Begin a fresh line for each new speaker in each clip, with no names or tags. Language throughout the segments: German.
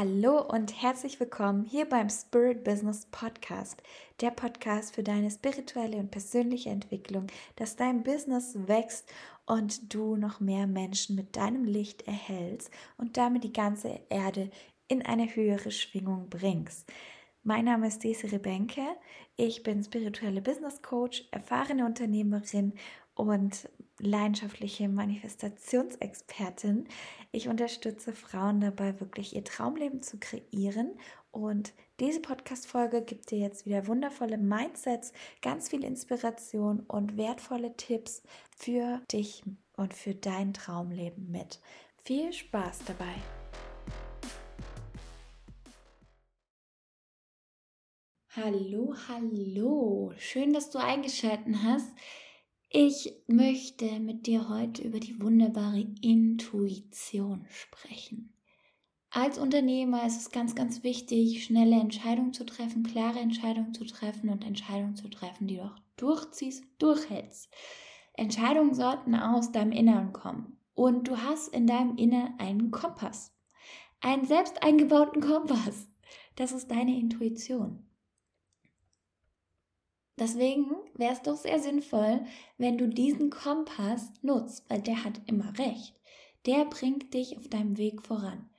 Hallo und herzlich willkommen hier beim Spirit Business Podcast, der Podcast für deine spirituelle und persönliche Entwicklung, dass dein Business wächst und du noch mehr Menschen mit deinem Licht erhältst und damit die ganze Erde in eine höhere Schwingung bringst. Mein Name ist Desiree Benke. Ich bin spirituelle Business Coach, erfahrene Unternehmerin und leidenschaftliche Manifestationsexpertin. Ich unterstütze Frauen dabei, wirklich ihr Traumleben zu kreieren. Und diese Podcast-Folge gibt dir jetzt wieder wundervolle Mindsets, ganz viel Inspiration und wertvolle Tipps für dich und für dein Traumleben mit. Viel Spaß dabei! Hallo, hallo. Schön, dass du eingeschaltet hast. Ich möchte mit dir heute über die wunderbare Intuition sprechen. Als Unternehmer ist es ganz, ganz wichtig, schnelle Entscheidungen zu treffen, klare Entscheidungen zu treffen und Entscheidungen zu treffen, die du auch durchziehst, durchhältst. Entscheidungen sollten aus deinem Inneren kommen. Und du hast in deinem Inneren einen Kompass. Einen selbst eingebauten Kompass. Das ist deine Intuition. Deswegen wäre es doch sehr sinnvoll, wenn du diesen Kompass nutzt, weil der hat immer recht. Der bringt dich auf deinem Weg voran.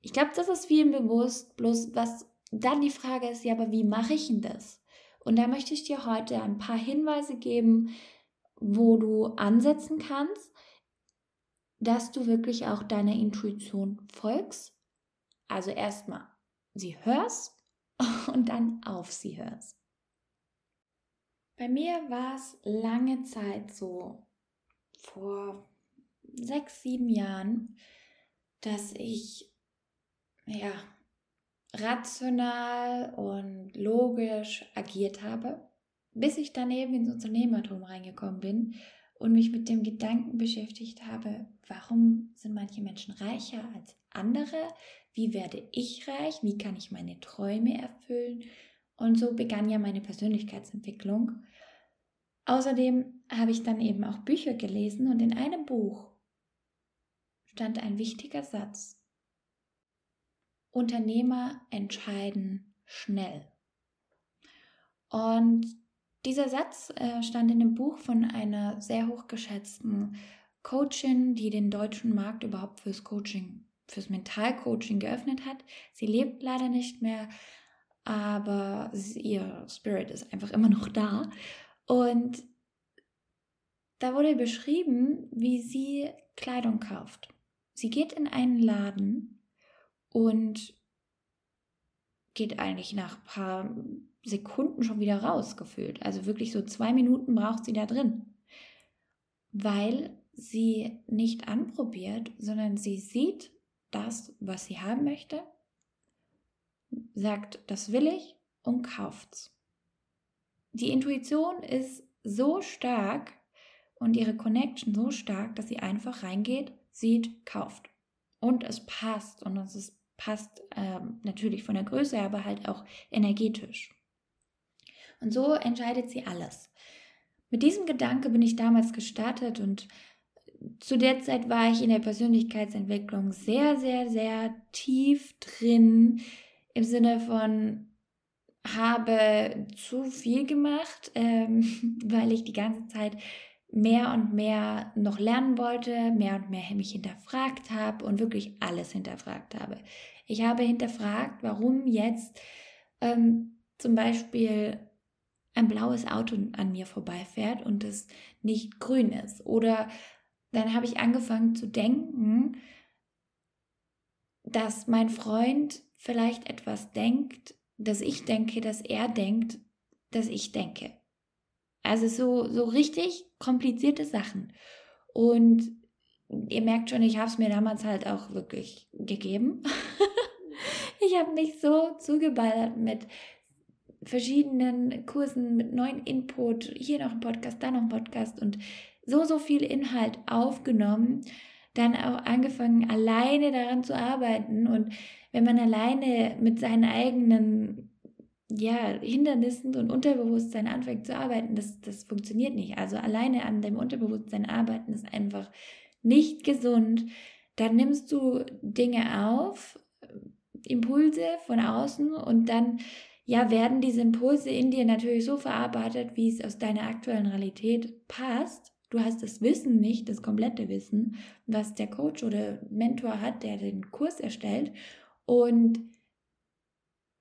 Ich glaube, das ist vielen bewusst, bloß was dann die Frage ist, ja, aber wie mache ich denn das? Und da möchte ich dir heute ein paar Hinweise geben, wo du ansetzen kannst, dass du wirklich auch deiner Intuition folgst. Also erstmal sie hörst und dann auf sie hörst. Bei mir war es lange Zeit so, vor sechs, sieben Jahren, dass ich ja rational und logisch agiert habe, bis ich dann eben ins Unternehmertum reingekommen bin und mich mit dem Gedanken beschäftigt habe, warum sind manche Menschen reicher als andere? Wie werde ich reich? Wie kann ich meine Träume erfüllen? Und so begann ja meine Persönlichkeitsentwicklung. Außerdem habe ich dann eben auch Bücher gelesen und in einem Buch stand ein wichtiger Satz. Unternehmer entscheiden schnell. Und dieser Satz äh, stand in dem Buch von einer sehr hochgeschätzten Coachin, die den deutschen Markt überhaupt fürs Coaching, fürs Mentalcoaching geöffnet hat. Sie lebt leider nicht mehr, aber ihr Spirit ist einfach immer noch da. Und da wurde beschrieben, wie sie Kleidung kauft. Sie geht in einen Laden und geht eigentlich nach ein paar Sekunden schon wieder raus, gefühlt. Also wirklich so zwei Minuten braucht sie da drin. Weil sie nicht anprobiert, sondern sie sieht das, was sie haben möchte sagt, das will ich und kauft's. Die Intuition ist so stark und ihre Connection so stark, dass sie einfach reingeht, sieht, kauft. Und es passt und es ist, passt äh, natürlich von der Größe, aber halt auch energetisch. Und so entscheidet sie alles. Mit diesem Gedanke bin ich damals gestartet und zu der Zeit war ich in der Persönlichkeitsentwicklung sehr, sehr, sehr tief drin im Sinne von habe zu viel gemacht, ähm, weil ich die ganze Zeit mehr und mehr noch lernen wollte, mehr und mehr mich hinterfragt habe und wirklich alles hinterfragt habe. Ich habe hinterfragt, warum jetzt ähm, zum Beispiel ein blaues Auto an mir vorbeifährt und es nicht grün ist. Oder dann habe ich angefangen zu denken, dass mein Freund vielleicht etwas denkt, dass ich denke, dass er denkt, dass ich denke. Also so, so richtig komplizierte Sachen. Und ihr merkt schon, ich habe es mir damals halt auch wirklich gegeben. ich habe mich so zugeballert mit verschiedenen Kursen, mit neuen Input, hier noch ein Podcast, da noch ein Podcast und so, so viel Inhalt aufgenommen, dann auch angefangen, alleine daran zu arbeiten. Und wenn man alleine mit seinen eigenen ja, Hindernissen und Unterbewusstsein anfängt zu arbeiten, das, das funktioniert nicht. Also alleine an dem Unterbewusstsein arbeiten ist einfach nicht gesund. Dann nimmst du Dinge auf, Impulse von außen und dann ja werden diese Impulse in dir natürlich so verarbeitet, wie es aus deiner aktuellen Realität passt. Du hast das Wissen nicht, das komplette Wissen, was der Coach oder Mentor hat, der den Kurs erstellt. Und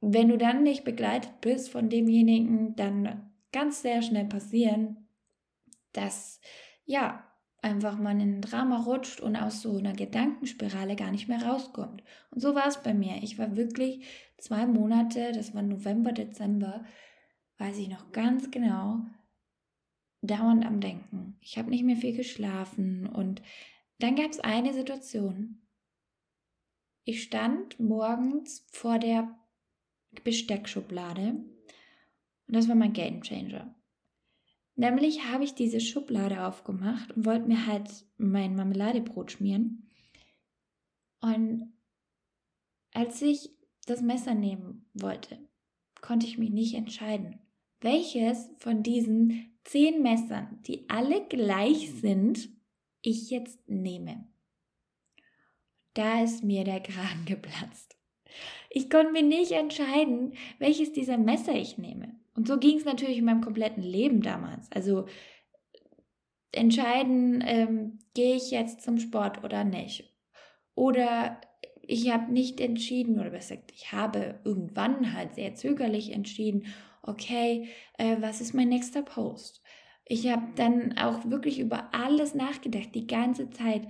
wenn du dann nicht begleitet bist von demjenigen, dann ganz sehr schnell passieren, dass ja einfach man in ein Drama rutscht und aus so einer Gedankenspirale gar nicht mehr rauskommt. Und so war es bei mir. Ich war wirklich zwei Monate, das war November, Dezember, weiß ich noch ganz genau, dauernd am Denken. Ich habe nicht mehr viel geschlafen und dann gab es eine Situation. Ich stand morgens vor der Besteckschublade und das war mein Game Changer. Nämlich habe ich diese Schublade aufgemacht und wollte mir halt mein Marmeladebrot schmieren. Und als ich das Messer nehmen wollte, konnte ich mich nicht entscheiden, welches von diesen zehn Messern, die alle gleich sind, ich jetzt nehme. Da ist mir der Kragen geplatzt. Ich konnte mir nicht entscheiden, welches dieser Messer ich nehme. Und so ging es natürlich in meinem kompletten Leben damals. Also entscheiden, ähm, gehe ich jetzt zum Sport oder nicht. Oder ich habe nicht entschieden, oder besser gesagt, ich habe irgendwann halt sehr zögerlich entschieden, okay, äh, was ist mein nächster Post? Ich habe dann auch wirklich über alles nachgedacht, die ganze Zeit.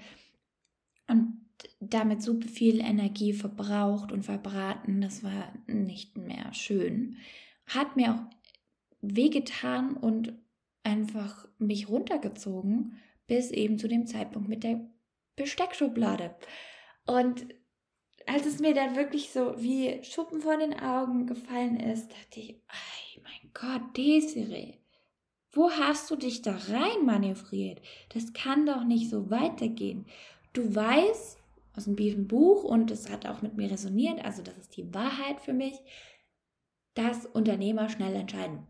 Und damit so viel Energie verbraucht und verbraten, das war nicht mehr schön. Hat mir auch wehgetan und einfach mich runtergezogen, bis eben zu dem Zeitpunkt mit der Besteckschublade. Und als es mir dann wirklich so wie Schuppen vor den Augen gefallen ist, dachte ich, oh mein Gott, Desiree, wo hast du dich da rein manövriert? Das kann doch nicht so weitergehen. Du weißt aus dem Buch und es hat auch mit mir resoniert, also das ist die Wahrheit für mich, dass Unternehmer schnell entscheiden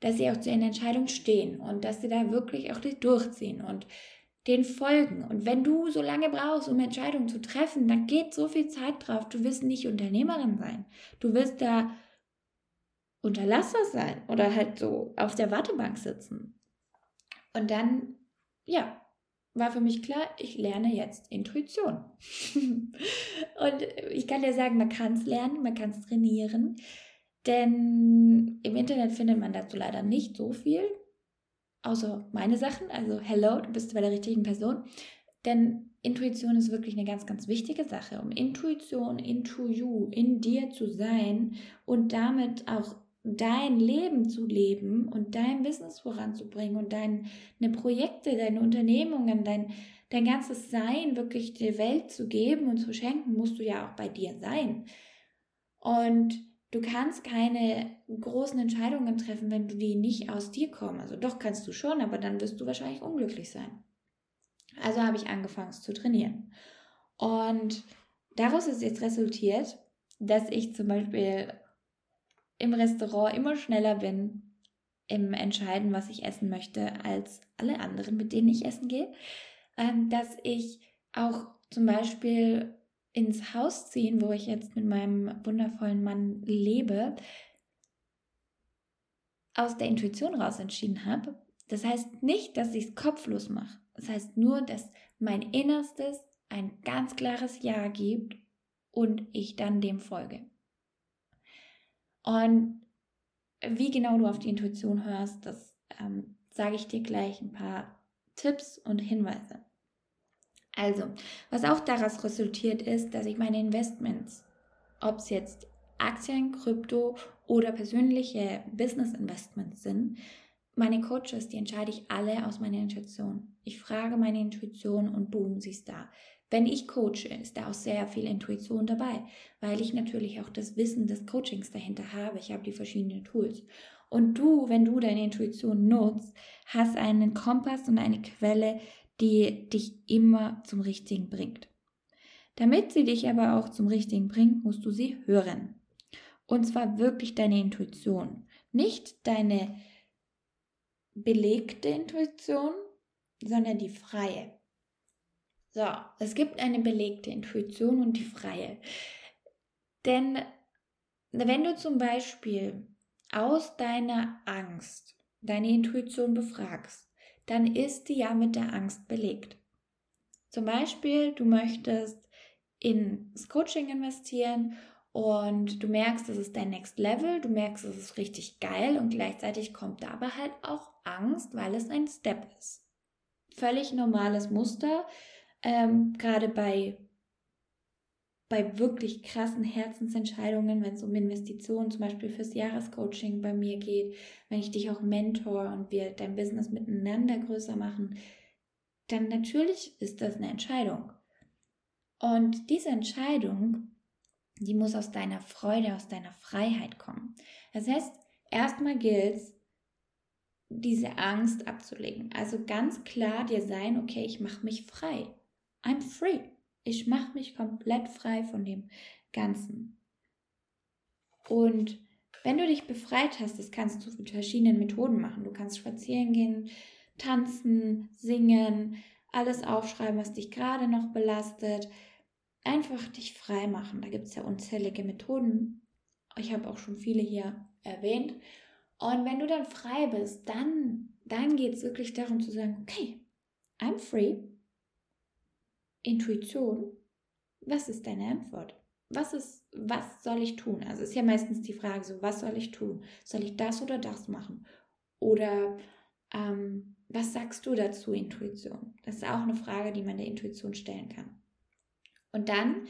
dass sie auch zu ihren Entscheidungen stehen und dass sie da wirklich auch durchziehen und den folgen. Und wenn du so lange brauchst, um Entscheidungen zu treffen, dann geht so viel Zeit drauf. Du wirst nicht Unternehmerin sein. Du wirst da Unterlasser sein oder halt so auf der Wartebank sitzen. Und dann, ja, war für mich klar, ich lerne jetzt Intuition. und ich kann dir sagen, man kann es lernen, man kann es trainieren. Denn im Internet findet man dazu leider nicht so viel, außer meine Sachen. Also, hello, du bist bei der richtigen Person. Denn Intuition ist wirklich eine ganz, ganz wichtige Sache. Um Intuition, into you, in dir zu sein und damit auch dein Leben zu leben und dein Business voranzubringen und deine Projekte, deine Unternehmungen, dein, dein ganzes Sein wirklich der Welt zu geben und zu schenken, musst du ja auch bei dir sein. Und Du kannst keine großen Entscheidungen treffen, wenn die nicht aus dir kommen. Also doch kannst du schon, aber dann wirst du wahrscheinlich unglücklich sein. Also habe ich angefangen zu trainieren. Und daraus ist jetzt resultiert, dass ich zum Beispiel im Restaurant immer schneller bin im Entscheiden, was ich essen möchte, als alle anderen, mit denen ich essen gehe. Ähm, dass ich auch zum Beispiel ins Haus ziehen, wo ich jetzt mit meinem wundervollen Mann lebe, aus der Intuition raus entschieden habe. Das heißt nicht, dass ich es kopflos mache. Das heißt nur, dass mein Innerstes ein ganz klares Ja gibt und ich dann dem folge. Und wie genau du auf die Intuition hörst, das ähm, sage ich dir gleich ein paar Tipps und Hinweise. Also, was auch daraus resultiert ist, dass ich meine Investments, ob es jetzt Aktien, Krypto oder persönliche Business Investments sind, meine Coaches, die entscheide ich alle aus meiner Intuition. Ich frage meine Intuition und boom, sie ist da. Wenn ich coache, ist da auch sehr viel Intuition dabei, weil ich natürlich auch das Wissen des Coachings dahinter habe. Ich habe die verschiedenen Tools. Und du, wenn du deine Intuition nutzt, hast einen Kompass und eine Quelle, die dich immer zum Richtigen bringt. Damit sie dich aber auch zum Richtigen bringt, musst du sie hören. Und zwar wirklich deine Intuition, nicht deine belegte Intuition, sondern die freie. So, es gibt eine belegte Intuition und die freie. Denn wenn du zum Beispiel aus deiner Angst deine Intuition befragst, dann ist die ja mit der Angst belegt. Zum Beispiel, du möchtest ins Coaching investieren und du merkst, das ist dein Next Level, du merkst, es ist richtig geil und gleichzeitig kommt da aber halt auch Angst, weil es ein Step ist. Völlig normales Muster, ähm, gerade bei, bei wirklich krassen Herzensentscheidungen, wenn es um Investitionen zum Beispiel fürs Jahrescoaching bei mir geht, wenn ich dich auch mentor und wir dein Business miteinander größer machen, dann natürlich ist das eine Entscheidung. Und diese Entscheidung, die muss aus deiner Freude, aus deiner Freiheit kommen. Das heißt, erstmal gilt es, diese Angst abzulegen. Also ganz klar dir sein, okay, ich mache mich frei. I'm free. Ich mache mich komplett frei von dem Ganzen. Und wenn du dich befreit hast, das kannst du mit verschiedenen Methoden machen. Du kannst spazieren gehen, tanzen, singen, alles aufschreiben, was dich gerade noch belastet. Einfach dich frei machen. Da gibt es ja unzählige Methoden. Ich habe auch schon viele hier erwähnt. Und wenn du dann frei bist, dann, dann geht es wirklich darum zu sagen, okay, I'm free. Intuition, was ist deine Antwort? Was ist, was soll ich tun? Also ist ja meistens die Frage so, was soll ich tun? Soll ich das oder das machen? Oder ähm, was sagst du dazu, Intuition? Das ist auch eine Frage, die man der Intuition stellen kann. Und dann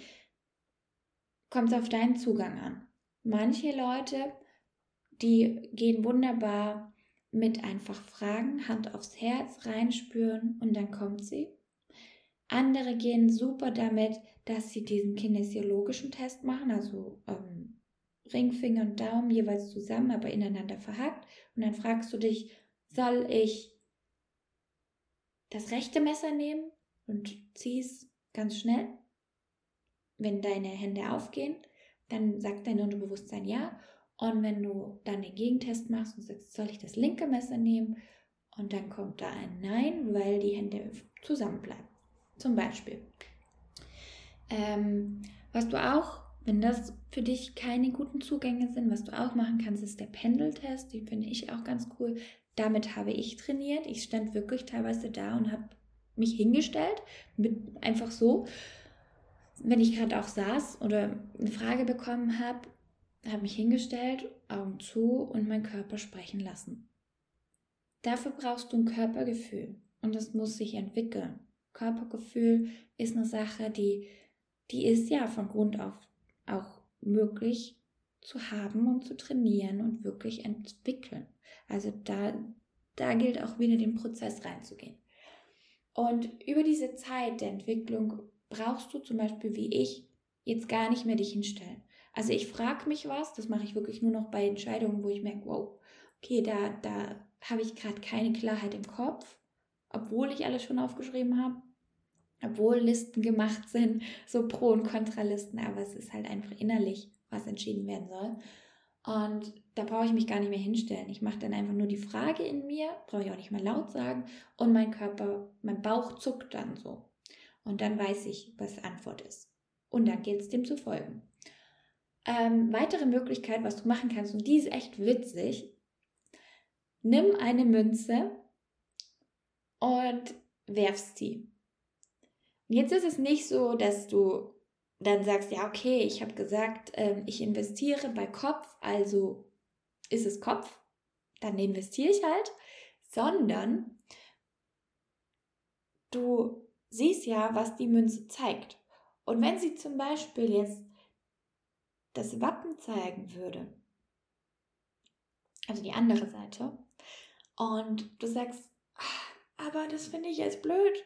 kommt es auf deinen Zugang an. Manche Leute, die gehen wunderbar mit einfach Fragen, Hand aufs Herz, reinspüren und dann kommt sie. Andere gehen super damit, dass sie diesen kinesiologischen Test machen, also ähm, Ringfinger und Daumen jeweils zusammen, aber ineinander verhackt. Und dann fragst du dich, soll ich das rechte Messer nehmen und zieh's ganz schnell. Wenn deine Hände aufgehen, dann sagt dein Unterbewusstsein ja. Und wenn du dann den Gegentest machst und sagst, soll ich das linke Messer nehmen? Und dann kommt da ein Nein, weil die Hände zusammenbleiben. Zum Beispiel. Ähm, was du auch, wenn das für dich keine guten Zugänge sind, was du auch machen kannst, ist der Pendeltest. Den finde ich auch ganz cool. Damit habe ich trainiert. Ich stand wirklich teilweise da und habe mich hingestellt, mit einfach so. Wenn ich gerade auch saß oder eine Frage bekommen habe, habe mich hingestellt, Augen zu und meinen Körper sprechen lassen. Dafür brauchst du ein Körpergefühl und das muss sich entwickeln. Körpergefühl ist eine Sache, die, die ist ja von Grund auf auch möglich zu haben und zu trainieren und wirklich entwickeln. Also da, da gilt auch wieder den Prozess reinzugehen. Und über diese Zeit der Entwicklung brauchst du zum Beispiel wie ich jetzt gar nicht mehr dich hinstellen. Also ich frage mich was, das mache ich wirklich nur noch bei Entscheidungen, wo ich merke, wow, okay, da, da habe ich gerade keine Klarheit im Kopf, obwohl ich alles schon aufgeschrieben habe, obwohl Listen gemacht sind, so Pro- und Kontralisten, aber es ist halt einfach innerlich, was entschieden werden soll. Und da brauche ich mich gar nicht mehr hinstellen. Ich mache dann einfach nur die Frage in mir, brauche ich auch nicht mehr laut sagen. Und mein Körper, mein Bauch zuckt dann so. Und dann weiß ich, was die Antwort ist. Und dann geht es dem zu folgen. Ähm, weitere Möglichkeit, was du machen kannst, und die ist echt witzig. Nimm eine Münze und werfst sie. Jetzt ist es nicht so, dass du dann sagst, ja, okay, ich habe gesagt, ähm, ich investiere bei Kopf, also ist es Kopf, dann investiere ich halt, sondern du siehst ja, was die Münze zeigt. Und wenn sie zum Beispiel jetzt das Wappen zeigen würde, also die andere Seite, und du sagst, aber das finde ich jetzt blöd,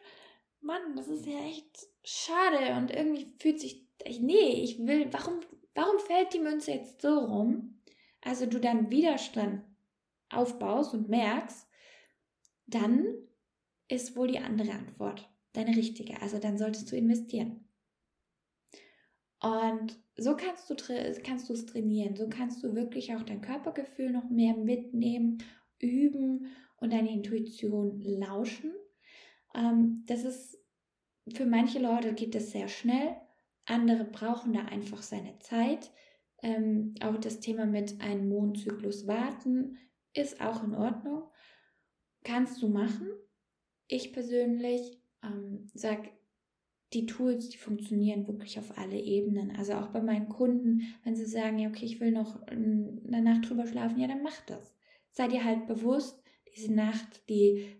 Mann, das ist ja echt schade und irgendwie fühlt sich, nee, ich will, warum, warum fällt die Münze jetzt so rum? Also du dann Widerstand aufbaust und merkst, dann ist wohl die andere Antwort deine richtige. Also dann solltest du investieren. Und so kannst du kannst du es trainieren. So kannst du wirklich auch dein Körpergefühl noch mehr mitnehmen, üben und deine Intuition lauschen. Ähm, das ist für manche Leute geht das sehr schnell Andere brauchen da einfach seine Zeit. Ähm, auch das Thema mit einem Mondzyklus warten ist auch in Ordnung. Kannst du machen. Ich persönlich ähm, sage, die Tools, die funktionieren wirklich auf alle Ebenen. Also auch bei meinen Kunden, wenn sie sagen, ja, okay, ich will noch eine Nacht drüber schlafen, ja, dann mach das. Sei dir halt bewusst, diese Nacht, die,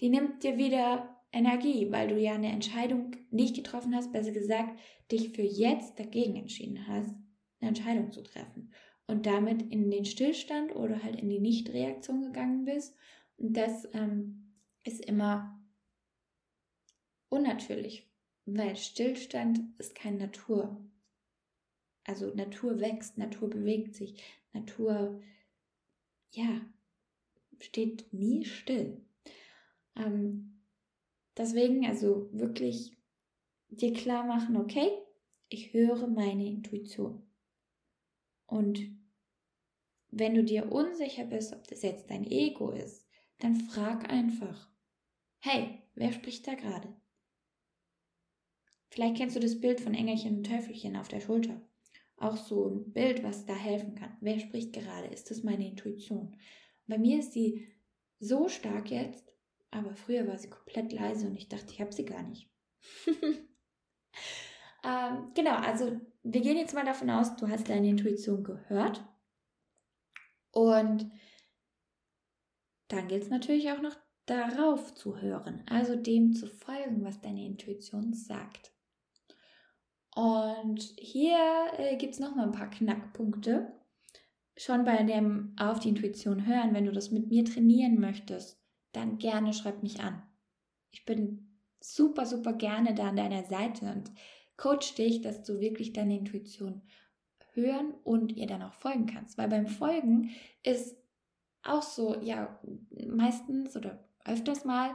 die nimmt dir wieder Energie, weil du ja eine Entscheidung nicht getroffen hast, besser gesagt, dich für jetzt dagegen entschieden hast, eine Entscheidung zu treffen und damit in den Stillstand oder halt in die Nichtreaktion gegangen bist. Und das ähm, ist immer unnatürlich, weil Stillstand ist keine Natur. Also Natur wächst, Natur bewegt sich, Natur, ja, steht nie still. Ähm, deswegen also wirklich dir klar machen, okay, ich höre meine Intuition. Und wenn du dir unsicher bist, ob das jetzt dein Ego ist, dann frag einfach, hey, wer spricht da gerade? Vielleicht kennst du das Bild von Engelchen und Teufelchen auf der Schulter. Auch so ein Bild, was da helfen kann. Wer spricht gerade? Ist das meine Intuition? Bei mir ist sie so stark jetzt, aber früher war sie komplett leise und ich dachte, ich habe sie gar nicht. ähm, genau, also wir gehen jetzt mal davon aus, du hast deine Intuition gehört. Und dann gilt es natürlich auch noch darauf zu hören, also dem zu folgen, was deine Intuition sagt. Und hier äh, gibt es nochmal ein paar Knackpunkte. Schon bei dem Auf die Intuition hören, wenn du das mit mir trainieren möchtest, dann gerne schreib mich an. Ich bin super, super gerne da an deiner Seite und coach dich, dass du wirklich deine Intuition hören und ihr dann auch folgen kannst. Weil beim Folgen ist auch so, ja, meistens oder öfters mal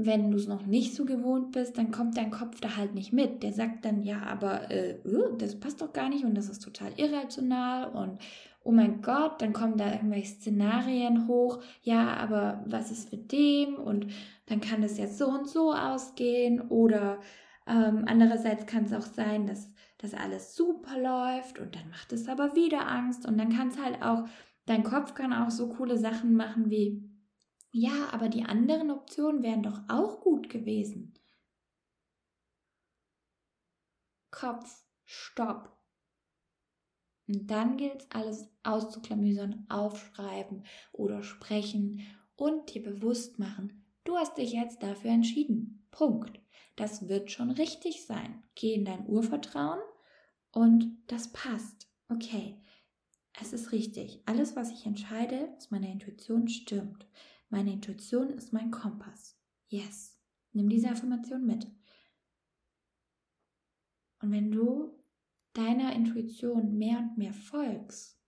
wenn du es noch nicht so gewohnt bist, dann kommt dein Kopf da halt nicht mit. Der sagt dann, ja, aber äh, uh, das passt doch gar nicht und das ist total irrational und oh mein Gott, dann kommen da irgendwelche Szenarien hoch. Ja, aber was ist mit dem? Und dann kann es ja so und so ausgehen. Oder ähm, andererseits kann es auch sein, dass das alles super läuft und dann macht es aber wieder Angst. Und dann kann es halt auch, dein Kopf kann auch so coole Sachen machen wie, ja, aber die anderen Optionen wären doch auch gut gewesen. Kopf, Stopp. Und dann gilt es alles auszuklamüsern, aufschreiben oder sprechen und dir bewusst machen, du hast dich jetzt dafür entschieden. Punkt. Das wird schon richtig sein. Geh in dein Urvertrauen und das passt. Okay, es ist richtig. Alles, was ich entscheide, aus meiner Intuition stimmt. Meine Intuition ist mein Kompass. Yes. Nimm diese Affirmation mit. Und wenn du deiner Intuition mehr und mehr folgst,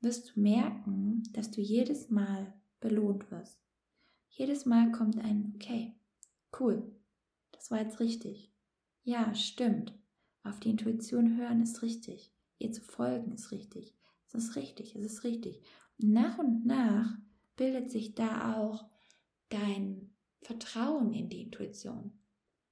wirst du merken, dass du jedes Mal belohnt wirst. Jedes Mal kommt ein, okay, cool, das war jetzt richtig. Ja, stimmt. Auf die Intuition hören ist richtig. Ihr zu folgen ist richtig. Es ist richtig, es ist richtig. Und nach und nach bildet sich da auch dein Vertrauen in die Intuition.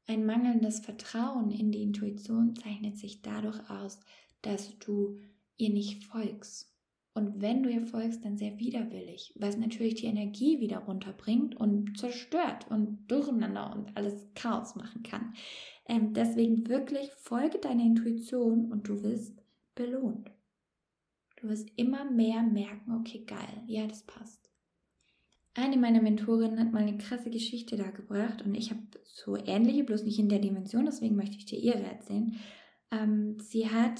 Ein mangelndes Vertrauen in die Intuition zeichnet sich dadurch aus, dass du ihr nicht folgst. Und wenn du ihr folgst, dann sehr widerwillig, was natürlich die Energie wieder runterbringt und zerstört und durcheinander und alles Chaos machen kann. Ähm, deswegen wirklich folge deiner Intuition und du wirst belohnt. Du wirst immer mehr merken, okay, geil, ja, das passt. Eine meiner Mentorinnen hat mal eine krasse Geschichte da gebracht und ich habe so ähnliche, bloß nicht in der Dimension, deswegen möchte ich dir ihre erzählen. Ähm, sie hat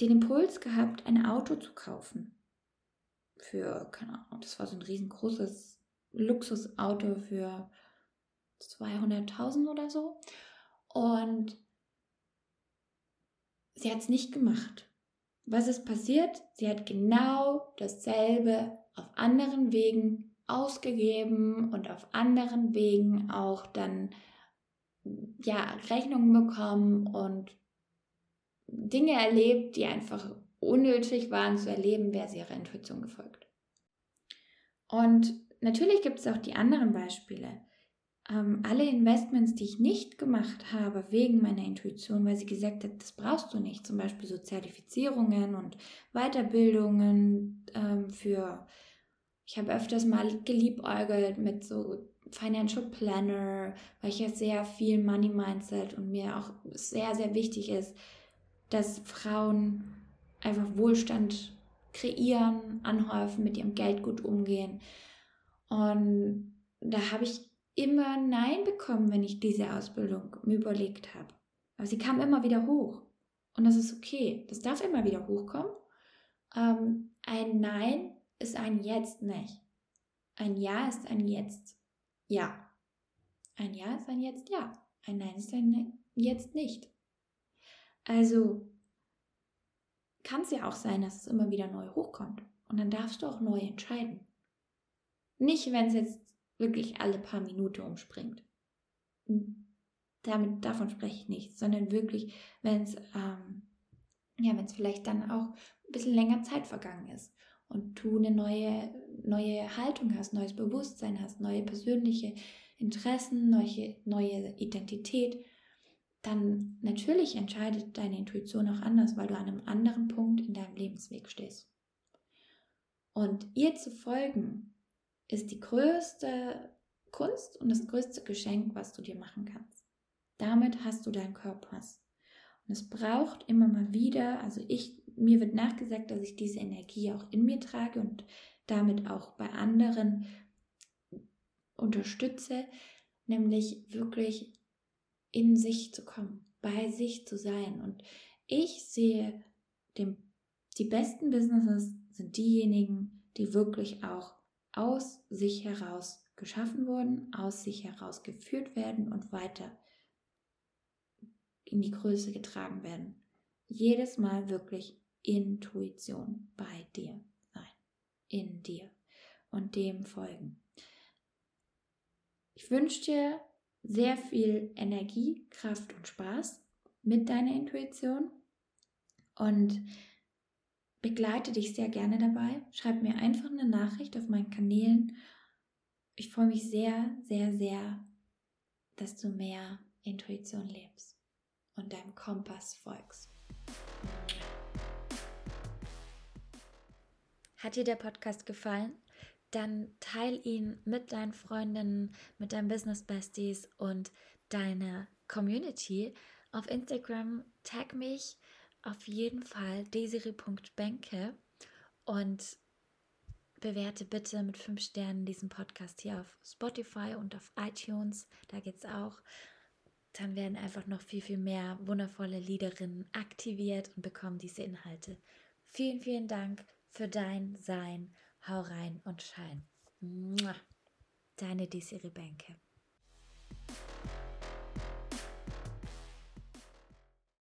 den Impuls gehabt, ein Auto zu kaufen. Für, keine Ahnung, das war so ein riesengroßes Luxusauto für 200.000 oder so. Und sie hat es nicht gemacht. Was ist passiert? Sie hat genau dasselbe auf anderen Wegen ausgegeben und auf anderen Wegen auch dann ja Rechnungen bekommen und Dinge erlebt, die einfach unnötig waren zu erleben, wäre sie ihrer Intuition gefolgt. Und natürlich gibt es auch die anderen Beispiele. Ähm, alle Investments, die ich nicht gemacht habe wegen meiner Intuition, weil sie gesagt hat, das brauchst du nicht, zum Beispiel so Zertifizierungen und Weiterbildungen ähm, für, ich habe öfters mal geliebäugelt mit so Financial Planner, weil ich ja sehr viel Money Mindset und mir auch sehr, sehr wichtig ist, dass Frauen einfach Wohlstand kreieren, anhäufen, mit ihrem Geld gut umgehen. Und da habe ich immer Nein bekommen, wenn ich diese Ausbildung mir überlegt habe. Aber sie kam immer wieder hoch. Und das ist okay. Das darf immer wieder hochkommen. Ähm, ein Nein ist ein Jetzt nicht. Ein Ja ist ein Jetzt. Ja. Ein Ja ist ein Jetzt Ja. Ein Nein ist ein Jetzt nicht. Also kann es ja auch sein, dass es immer wieder neu hochkommt. Und dann darfst du auch neu entscheiden. Nicht, wenn es jetzt wirklich alle paar Minuten umspringt. Damit, davon spreche ich nicht, sondern wirklich, wenn es ähm, ja, vielleicht dann auch ein bisschen länger Zeit vergangen ist und du eine neue, neue Haltung hast, neues Bewusstsein hast, neue persönliche Interessen, neue, neue Identität, dann natürlich entscheidet deine Intuition auch anders, weil du an einem anderen Punkt in deinem Lebensweg stehst. Und ihr zu folgen, ist die größte Kunst und das größte Geschenk, was du dir machen kannst. Damit hast du deinen Körpers. Und es braucht immer mal wieder, also ich, mir wird nachgesagt, dass ich diese Energie auch in mir trage und damit auch bei anderen unterstütze, nämlich wirklich in sich zu kommen, bei sich zu sein. Und ich sehe, dem, die besten Businesses sind diejenigen, die wirklich auch aus sich heraus geschaffen wurden, aus sich heraus geführt werden und weiter in die Größe getragen werden. Jedes Mal wirklich Intuition bei dir sein, in dir und dem folgen. Ich wünsche dir sehr viel Energie, Kraft und Spaß mit deiner Intuition und begleite dich sehr gerne dabei. Schreib mir einfach eine Nachricht auf meinen Kanälen. Ich freue mich sehr, sehr, sehr, dass du mehr Intuition lebst und deinem Kompass folgst.
Hat dir der Podcast gefallen? Dann teil ihn mit deinen Freundinnen, mit deinen Business Besties und deiner Community. Auf Instagram tag mich auf jeden Fall desiri.benke und bewerte bitte mit fünf Sternen diesen Podcast hier auf Spotify und auf iTunes. Da geht es auch. Dann werden einfach noch viel, viel mehr wundervolle Liederinnen aktiviert und bekommen diese Inhalte. Vielen, vielen Dank für dein Sein. Hau rein und schein. Deine Desiree Benke.